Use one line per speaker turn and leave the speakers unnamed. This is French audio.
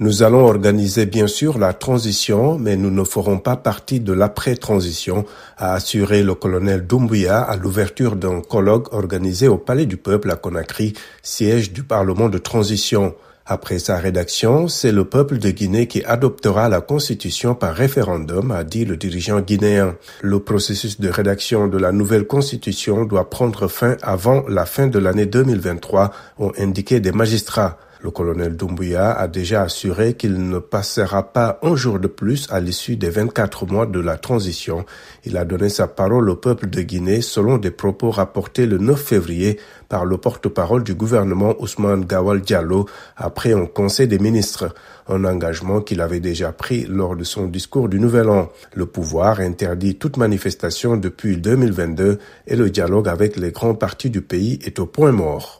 Nous allons organiser bien sûr la transition, mais nous ne ferons pas partie de l'après-transition, a assuré le colonel Doumbouya à l'ouverture d'un colloque organisé au Palais du Peuple à Conakry, siège du Parlement de transition. Après sa rédaction, c'est le peuple de Guinée qui adoptera la constitution par référendum, a dit le dirigeant guinéen. Le processus de rédaction de la nouvelle constitution doit prendre fin avant la fin de l'année 2023, ont indiqué des magistrats. Le colonel Doumbouya a déjà assuré qu'il ne passera pas un jour de plus à l'issue des 24 mois de la transition. Il a donné sa parole au peuple de Guinée selon des propos rapportés le 9 février par le porte-parole du gouvernement Ousmane Gawal Diallo après un conseil des ministres, un engagement qu'il avait déjà pris lors de son discours du Nouvel An. Le pouvoir interdit toute manifestation depuis 2022 et le dialogue avec les grands partis du pays est au point mort.